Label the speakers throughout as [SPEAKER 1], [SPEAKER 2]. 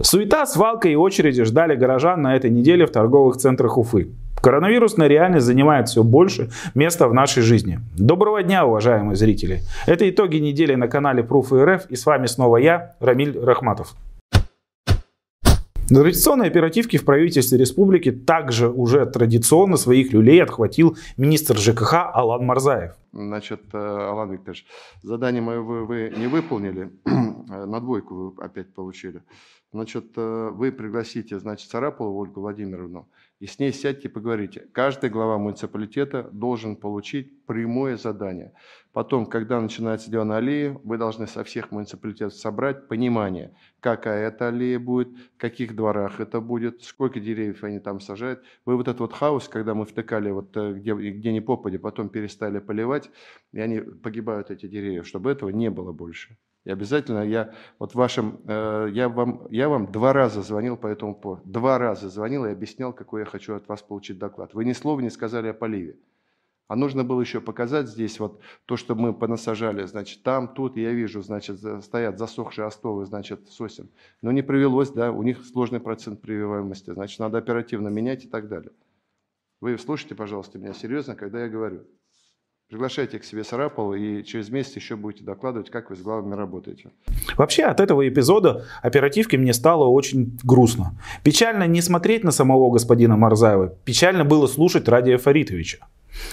[SPEAKER 1] Суета, свалка и очереди ждали горожан на этой неделе в торговых центрах Уфы. Коронавирусная реальность занимает все больше места в нашей жизни. Доброго дня, уважаемые зрители. Это итоги недели на канале Proof РФ и с вами снова я, Рамиль Рахматов. На оперативке в правительстве республики также уже традиционно своих люлей отхватил министр ЖКХ Алан Марзаев.
[SPEAKER 2] Значит, э, Алан Викторович, задание мое вы, вы не выполнили, на двойку вы опять получили. Значит, э, вы пригласите, значит, Царапову Ольгу Владимировну и с ней сядьте и поговорите. Каждый глава муниципалитета должен получить прямое задание. Потом, когда начинается дело на аллее, вы должны со всех муниципалитетов собрать понимание, какая это аллея будет, в каких дворах это будет, сколько деревьев они там сажают. Вы вот этот вот хаос, когда мы втыкали, вот э, где, где ни попади, потом перестали поливать, и они погибают, эти деревья, чтобы этого не было больше. И обязательно я вот вашим, э, я вам, я вам два раза звонил по этому поводу. Два раза звонил и объяснял, какой я хочу от вас получить доклад. Вы ни слова не сказали о поливе. А нужно было еще показать здесь вот то, что мы понасажали, значит, там, тут, я вижу, значит, стоят засохшие остовы, значит, сосен. Но не привелось, да, у них сложный процент прививаемости, значит, надо оперативно менять и так далее. Вы слушайте, пожалуйста, меня серьезно, когда я говорю. Приглашайте к себе Сарапова и через месяц еще будете докладывать, как вы с главами работаете.
[SPEAKER 1] Вообще от этого эпизода оперативки мне стало очень грустно. Печально не смотреть на самого господина Марзаева, печально было слушать Радия Фаритовича.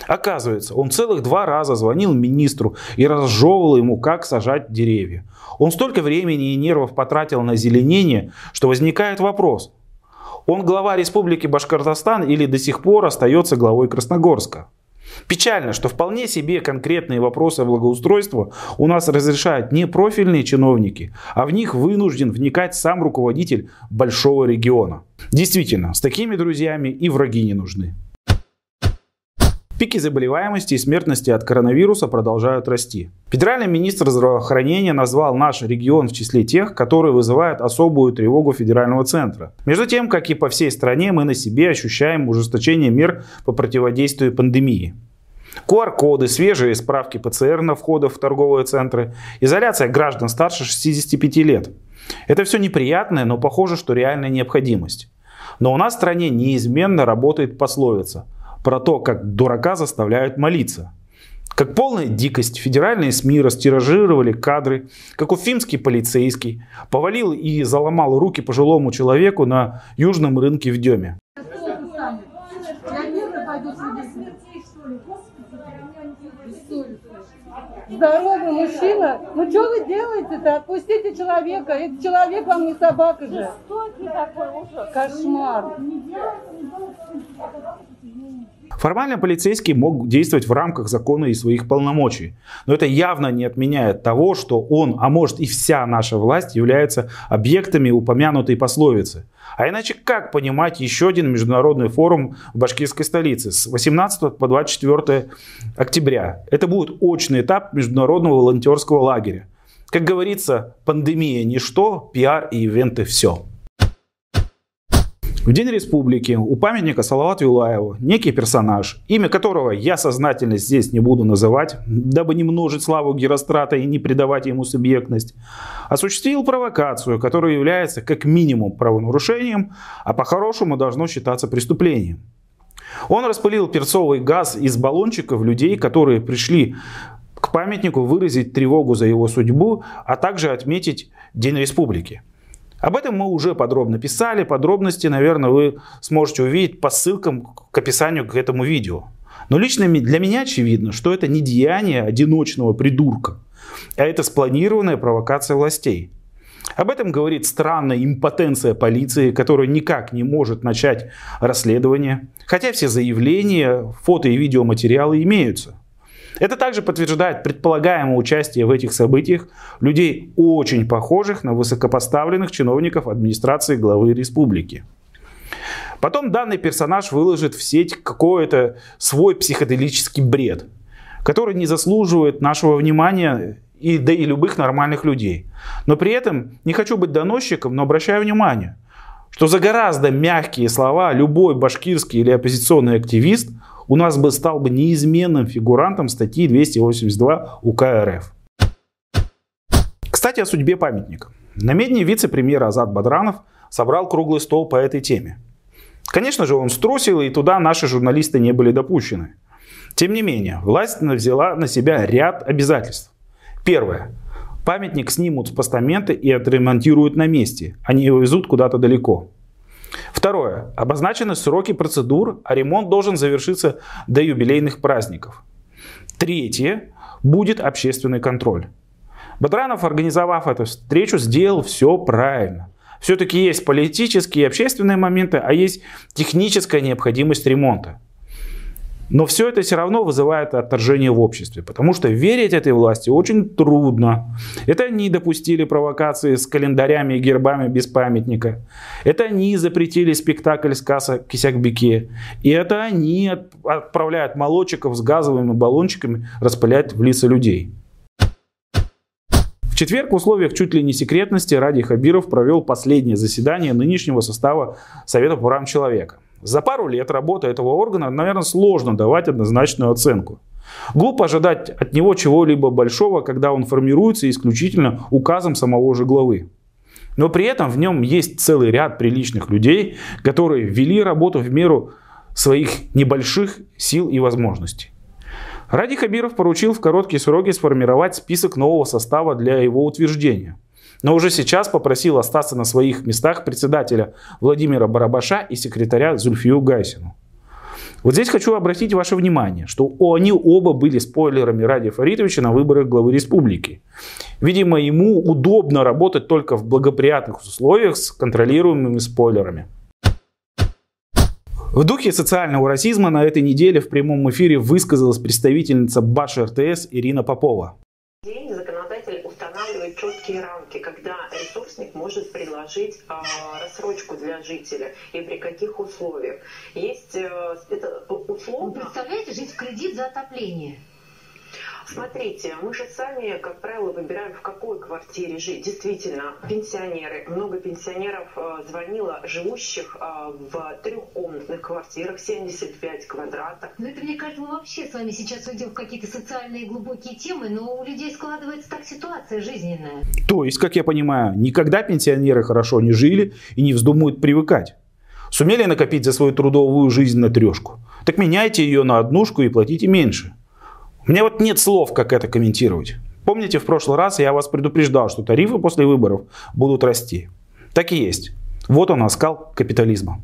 [SPEAKER 1] Оказывается, он целых два раза звонил министру и разжевывал ему, как сажать деревья. Он столько времени и нервов потратил на зеленение, что возникает вопрос. Он глава республики Башкортостан или до сих пор остается главой Красногорска? Печально, что вполне себе конкретные вопросы благоустройства у нас разрешают не профильные чиновники, а в них вынужден вникать сам руководитель большого региона. Действительно, с такими друзьями и враги не нужны. Пики заболеваемости и смертности от коронавируса продолжают расти. Федеральный министр здравоохранения назвал наш регион в числе тех, которые вызывают особую тревогу федерального центра. Между тем, как и по всей стране, мы на себе ощущаем ужесточение мер по противодействию пандемии. QR-коды, свежие справки ПЦР на входах в торговые центры, изоляция граждан старше 65 лет. Это все неприятное, но похоже, что реальная необходимость. Но у нас в стране неизменно работает пословица – про то, как дурака заставляют молиться. Как полная дикость федеральные СМИ растиражировали кадры, как уфимский полицейский повалил и заломал руки пожилому человеку на южном рынке в Деме.
[SPEAKER 3] Здоровый мужчина, ну что вы делаете-то? Отпустите человека, этот человек вам не собака же. Кошмар.
[SPEAKER 1] Формально полицейский мог действовать в рамках закона и своих полномочий. Но это явно не отменяет того, что он, а может и вся наша власть, являются объектами упомянутой пословицы. А иначе как понимать еще один международный форум в башкирской столице с 18 по 24 октября? Это будет очный этап международного волонтерского лагеря. Как говорится, пандемия ничто, пиар и ивенты все. В День Республики у памятника Салавату Юлаеву некий персонаж, имя которого я сознательно здесь не буду называть, дабы не множить славу Герострата и не придавать ему субъектность, осуществил провокацию, которая является как минимум правонарушением, а по-хорошему должно считаться преступлением. Он распылил перцовый газ из баллончиков людей, которые пришли к памятнику выразить тревогу за его судьбу, а также отметить День Республики. Об этом мы уже подробно писали. Подробности, наверное, вы сможете увидеть по ссылкам к описанию к этому видео. Но лично для меня очевидно, что это не деяние одиночного придурка, а это спланированная провокация властей. Об этом говорит странная импотенция полиции, которая никак не может начать расследование, хотя все заявления, фото и видеоматериалы имеются. Это также подтверждает предполагаемое участие в этих событиях людей, очень похожих на высокопоставленных чиновников администрации главы республики. Потом данный персонаж выложит в сеть какой-то свой психоделический бред, который не заслуживает нашего внимания и, да и любых нормальных людей. Но при этом не хочу быть доносчиком, но обращаю внимание, что за гораздо мягкие слова любой башкирский или оппозиционный активист – у нас бы стал бы неизменным фигурантом статьи 282 УК РФ. Кстати, о судьбе памятника. На медне вице-премьер Азат Бадранов собрал круглый стол по этой теме. Конечно же, он струсил, и туда наши журналисты не были допущены. Тем не менее, власть взяла на себя ряд обязательств. Первое. Памятник снимут с постамента и отремонтируют на месте, а не увезут куда-то далеко. Второе. Обозначены сроки процедур, а ремонт должен завершиться до юбилейных праздников. Третье. Будет общественный контроль. Бадранов, организовав эту встречу, сделал все правильно. Все-таки есть политические и общественные моменты, а есть техническая необходимость ремонта. Но все это все равно вызывает отторжение в обществе, потому что верить этой власти очень трудно. Это они допустили провокации с календарями и гербами без памятника. Это они запретили спектакль сказа «Кисякбеке». И это они отправляют молодчиков с газовыми баллончиками распылять в лица людей. В четверг в условиях чуть ли не секретности Ради Хабиров провел последнее заседание нынешнего состава Совета по правам человека. За пару лет работы этого органа, наверное, сложно давать однозначную оценку. Глупо ожидать от него чего-либо большого, когда он формируется исключительно указом самого же главы. Но при этом в нем есть целый ряд приличных людей, которые вели работу в меру своих небольших сил и возможностей. Ради Хабиров поручил в короткие сроки сформировать список нового состава для его утверждения – но уже сейчас попросил остаться на своих местах председателя Владимира Барабаша и секретаря Зульфию Гайсину. Вот здесь хочу обратить ваше внимание, что они оба были спойлерами Ради Фаритовича на выборах главы республики. Видимо, ему удобно работать только в благоприятных условиях с контролируемыми спойлерами. В духе социального расизма на этой неделе в прямом эфире высказалась представительница БАШ РТС Ирина Попова
[SPEAKER 4] устанавливает четкие рамки, когда ресурсник может предложить э, рассрочку для жителя и при каких условиях. Есть э, это условно...
[SPEAKER 5] Вы представляете, жить в кредит за отопление?
[SPEAKER 4] Смотрите, мы же сами, как правило, выбираем, в какой квартире жить. Действительно, пенсионеры, много пенсионеров э, звонило, живущих э, в трехкомнатных квартирах, 75 квадратов.
[SPEAKER 5] Ну это, мне кажется, мы вообще с вами сейчас уйдем в какие-то социальные глубокие темы, но у людей складывается так ситуация жизненная.
[SPEAKER 1] То есть, как я понимаю, никогда пенсионеры хорошо не жили и не вздумают привыкать. Сумели накопить за свою трудовую жизнь на трешку? Так меняйте ее на однушку и платите меньше. Меня вот нет слов, как это комментировать. Помните, в прошлый раз я вас предупреждал, что тарифы после выборов будут расти. Так и есть. Вот он, оскал капитализма.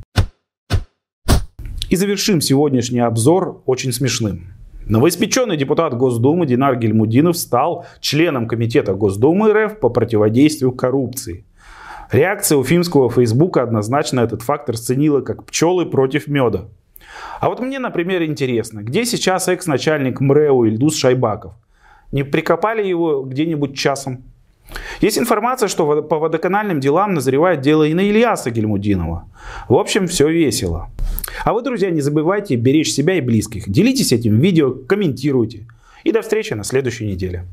[SPEAKER 1] И завершим сегодняшний обзор очень смешным. Новоиспеченный депутат Госдумы Динар Гельмудинов стал членом Комитета Госдумы РФ по противодействию коррупции. Реакция уфимского фейсбука однозначно этот факт расценила как пчелы против меда. А вот мне, например, интересно, где сейчас экс-начальник МРЭО Ильдус Шайбаков? Не прикопали его где-нибудь часом? Есть информация, что по водоканальным делам назревает дело и на Ильяса Гельмудинова. В общем, все весело. А вы, друзья, не забывайте беречь себя и близких. Делитесь этим видео, комментируйте. И до встречи на следующей неделе.